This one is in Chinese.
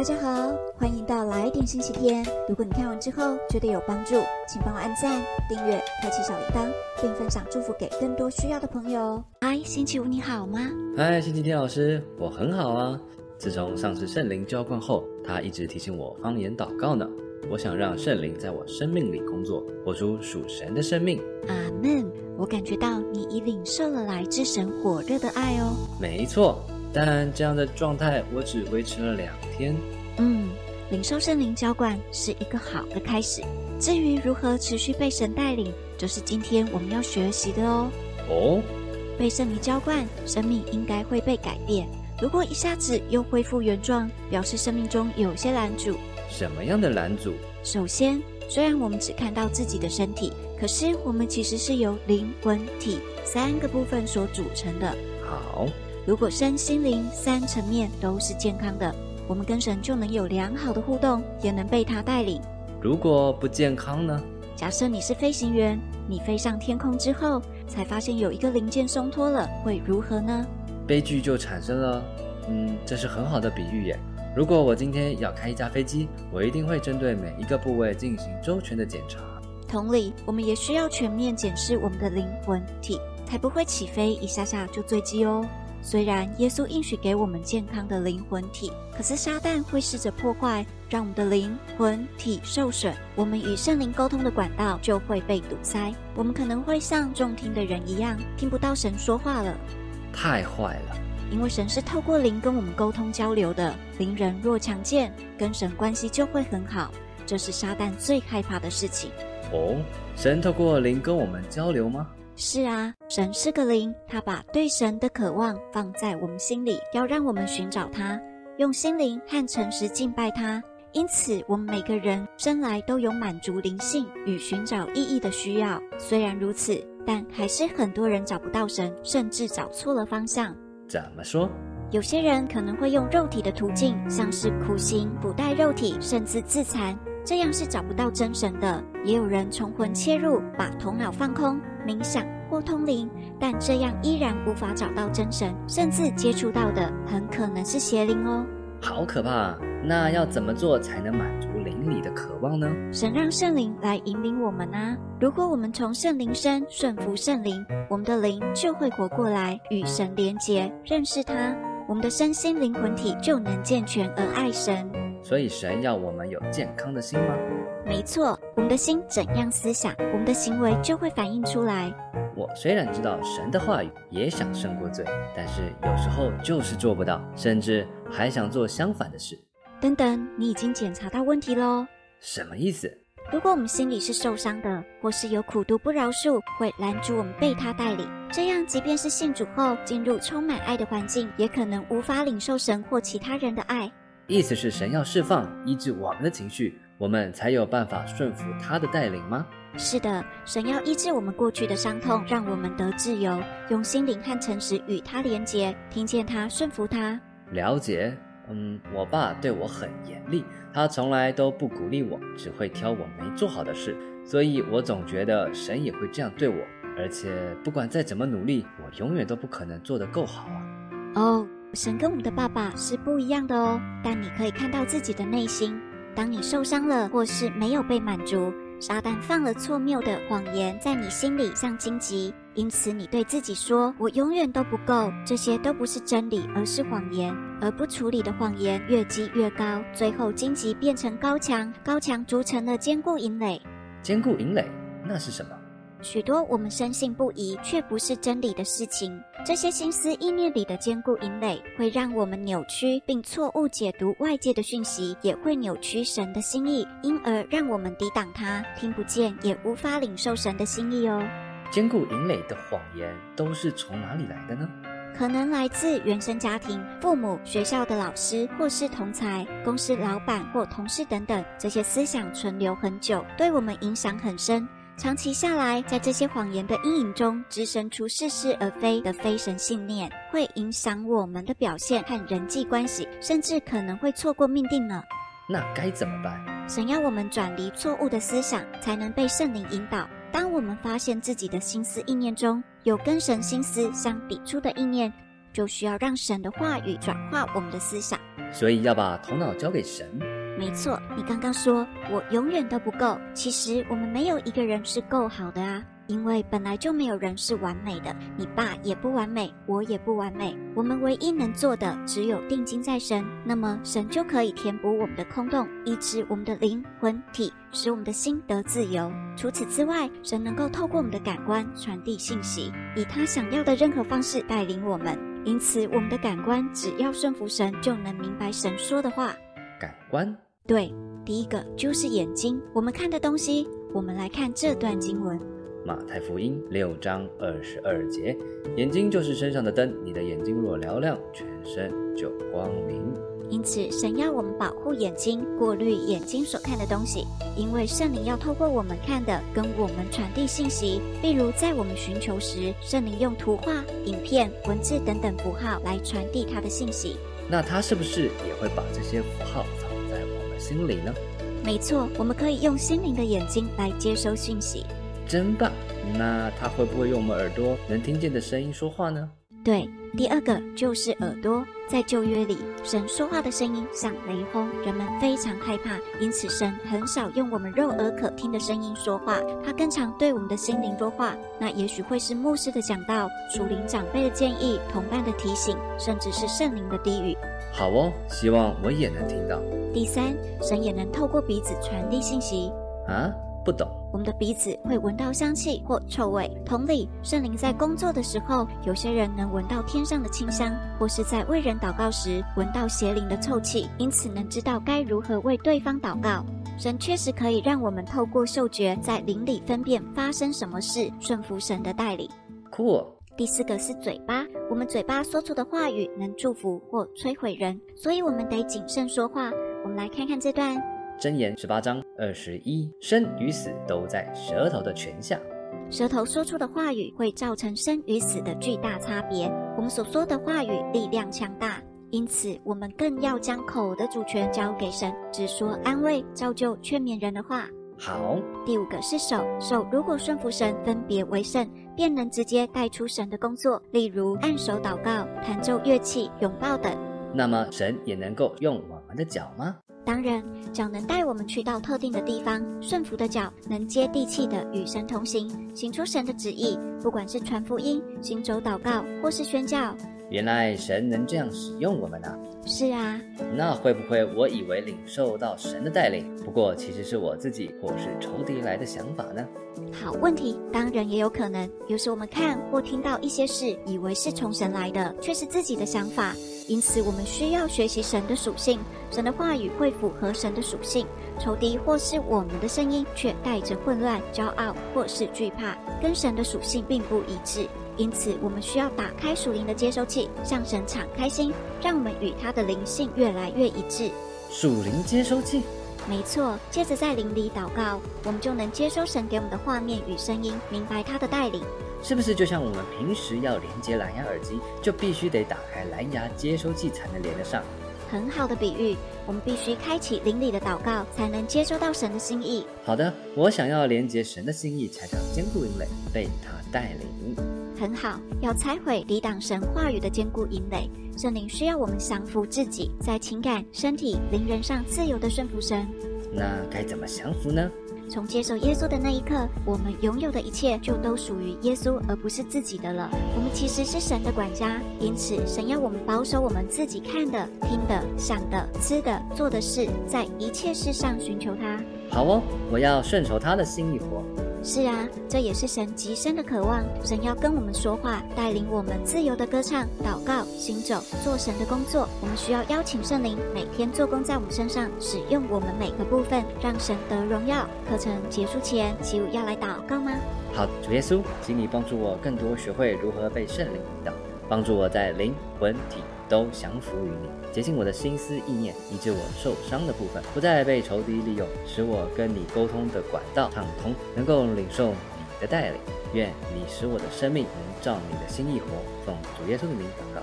大家好，欢迎到来点星期天。如果你看完之后觉得有帮助，请帮我按赞、订阅、开启小铃铛，并分享祝福给更多需要的朋友。嗨，星期五你好吗？嗨，星期天老师，我很好啊。自从上次圣灵浇灌后，他一直提醒我方言祷告呢。我想让圣灵在我生命里工作，活出属神的生命。阿门。我感觉到你已领受了来自神火热的爱哦。没错。但这样的状态我只维持了两天。嗯，领受圣灵浇灌是一个好的开始。至于如何持续被神带领，就是今天我们要学习的哦。哦，被圣灵浇灌，生命应该会被改变。如果一下子又恢复原状，表示生命中有些拦阻。什么样的拦阻？首先，虽然我们只看到自己的身体，可是我们其实是由灵魂体三个部分所组成的。好。如果身心灵三层面都是健康的，我们跟神就能有良好的互动，也能被他带领。如果不健康呢？假设你是飞行员，你飞上天空之后，才发现有一个零件松脱了，会如何呢？悲剧就产生了。嗯，这是很好的比喻耶。如果我今天要开一架飞机，我一定会针对每一个部位进行周全的检查。同理，我们也需要全面检视我们的灵魂体，才不会起飞一下下就坠机哦。虽然耶稣应许给我们健康的灵魂体，可是撒旦会试着破坏，让我们的灵魂体受损，我们与圣灵沟通的管道就会被堵塞，我们可能会像中听的人一样，听不到神说话了。太坏了！因为神是透过灵跟我们沟通交流的，灵人若强健，跟神关系就会很好，这是撒旦最害怕的事情。哦，神透过灵跟我们交流吗？是啊，神是个灵，他把对神的渴望放在我们心里，要让我们寻找他，用心灵和诚实敬拜他。因此，我们每个人生来都有满足灵性与寻找意义的需要。虽然如此，但还是很多人找不到神，甚至找错了方向。怎么说？有些人可能会用肉体的途径，像是苦行、不带肉体，甚至自残，这样是找不到真神的。也有人从魂切入，把头脑放空。冥想或通灵，但这样依然无法找到真神，甚至接触到的很可能是邪灵哦。好可怕！那要怎么做才能满足灵里的渴望呢？神让圣灵来引领我们啊！如果我们从圣灵身顺服圣灵，我们的灵就会活过来，与神连结，认识他，我们的身心灵魂体就能健全而爱神。所以神要我们有健康的心吗？没错，我们的心怎样思想，我们的行为就会反映出来。我虽然知道神的话语也想胜过罪，但是有时候就是做不到，甚至还想做相反的事。等等，你已经检查到问题喽？什么意思？如果我们心里是受伤的，或是有苦毒不饶恕，会拦住我们被他带领。这样，即便是信主后进入充满爱的环境，也可能无法领受神或其他人的爱。意思是神要释放、医治我们的情绪，我们才有办法顺服他的带领吗？是的，神要医治我们过去的伤痛，让我们得自由，用心灵和诚实与他连结，听见他，顺服他。了解。嗯，我爸对我很严厉，他从来都不鼓励我，只会挑我没做好的事，所以我总觉得神也会这样对我。而且不管再怎么努力，我永远都不可能做得够好啊。哦。神跟我们的爸爸是不一样的哦，但你可以看到自己的内心。当你受伤了，或是没有被满足，撒旦放了错谬的谎言在你心里，像荆棘。因此，你对自己说：“我永远都不够。”这些都不是真理，而是谎言。而不处理的谎言越积越高，最后荆棘变成高墙，高墙筑成了坚固营垒。坚固营垒，那是什么？许多我们深信不疑却不是真理的事情，这些心思意念里的坚固营垒，会让我们扭曲并错误解读外界的讯息，也会扭曲神的心意，因而让我们抵挡他，听不见也无法领受神的心意哦。坚固营垒的谎言都是从哪里来的呢？可能来自原生家庭、父母、学校的老师，或是同才、公司老板或同事等等，这些思想存留很久，对我们影响很深。长期下来，在这些谎言的阴影中，滋生出似是而非的非神信念，会影响我们的表现和人际关系，甚至可能会错过命定呢。那该怎么办？神要我们转离错误的思想，才能被圣灵引导。当我们发现自己的心思意念中有跟神心思相抵触的意念，就需要让神的话语转化我们的思想。所以要把头脑交给神。没错，你刚刚说我永远都不够，其实我们没有一个人是够好的啊。因为本来就没有人是完美的，你爸也不完美，我也不完美。我们唯一能做的只有定睛在神，那么神就可以填补我们的空洞，医治我们的灵魂体，使我们的心得自由。除此之外，神能够透过我们的感官传递信息，以他想要的任何方式带领我们。因此，我们的感官只要顺服神，就能明白神说的话。感官？对，第一个就是眼睛，我们看的东西。我们来看这段经文。马太福音六章二十二节，眼睛就是身上的灯，你的眼睛若嘹亮，全身就光明。因此，神要我们保护眼睛，过滤眼睛所看的东西，因为圣灵要透过我们看的，跟我们传递信息。例如，在我们寻求时，圣灵用图画、影片、文字等等符号来传递他的信息。那他是不是也会把这些符号心里呢？没错，我们可以用心灵的眼睛来接收信息。真棒！那他会不会用我们耳朵能听见的声音说话呢？对，第二个就是耳朵。在旧约里，神说话的声音像雷轰，人们非常害怕，因此神很少用我们肉耳可听的声音说话，他更常对我们的心灵说话。那也许会是牧师的讲道、属灵长辈的建议、同伴的提醒，甚至是圣灵的低语。好哦，希望我也能听到。第三，神也能透过鼻子传递信息。啊？不懂，我们的鼻子会闻到香气或臭味。同理，圣灵在工作的时候，有些人能闻到天上的清香，或是在为人祷告时闻到邪灵的臭气，因此能知道该如何为对方祷告。神确实可以让我们透过嗅觉在灵里分辨发生什么事，顺服神的带领。Cool。第四个是嘴巴，我们嘴巴说出的话语能祝福或摧毁人，所以我们得谨慎说话。我们来看看这段。箴言十八章二十一，生与死都在舌头的泉下。舌头说出的话语会造成生与死的巨大差别。我们所说的话语力量强大，因此我们更要将口的主权交给神，只说安慰、造就、劝勉人的话。好，第五个是手，手如果顺服神，分别为圣，便能直接带出神的工作，例如按手祷告、弹奏乐器、拥抱等。那么神也能够用我们的脚吗？当然，脚能带我们去到特定的地方，顺服的脚能接地气的与神同行，行出神的旨意。不管是传福音、行走祷告，或是宣教。原来神能这样使用我们呢？是啊。那会不会我以为领受到神的带领，不过其实是我自己或是仇敌来的想法呢？好问题，当然也有可能。有时我们看或听到一些事，以为是从神来的，却是自己的想法。因此，我们需要学习神的属性，神的话语会符合神的属性。仇敌或是我们的声音，却带着混乱、骄傲或是惧怕，跟神的属性并不一致。因此，我们需要打开属灵的接收器，向神敞开心，让我们与他的灵性越来越一致。属灵接收器，没错。接着在灵里祷告，我们就能接收神给我们的画面与声音，明白他的带领。是不是就像我们平时要连接蓝牙耳机，就必须得打开蓝牙接收器才能连得上？很好的比喻，我们必须开启灵里的祷告，才能接收到神的心意。好的，我想要连接神的心意，才能坚固营垒，被他带领。很好，要拆毁抵挡神话语的坚固营垒。圣灵需要我们降服自己，在情感、身体、灵人上自由的顺服神。那该怎么降服呢？从接受耶稣的那一刻，我们拥有的一切就都属于耶稣，而不是自己的了。我们其实是神的管家，因此神要我们保守我们自己看的、听的、想的、吃的、做的事，在一切事上寻求他。好哦，我要顺从他的心意活。是啊，这也是神极深的渴望。神要跟我们说话，带领我们自由的歌唱、祷告、行走、做神的工作。我们需要邀请圣灵每天做工在我们身上，使用我们每个部分，让神得荣耀。课程结束前，齐武要来祷告吗？好，主耶稣，请你帮助我更多学会如何被圣灵引导，帮助我在灵魂体。都降服于你，洁净我的心思意念，医治我受伤的部分，不再被仇敌利用，使我跟你沟通的管道畅通，能够领受你的带领。愿你使我的生命能照你的心意活。奉主耶稣的名祷告，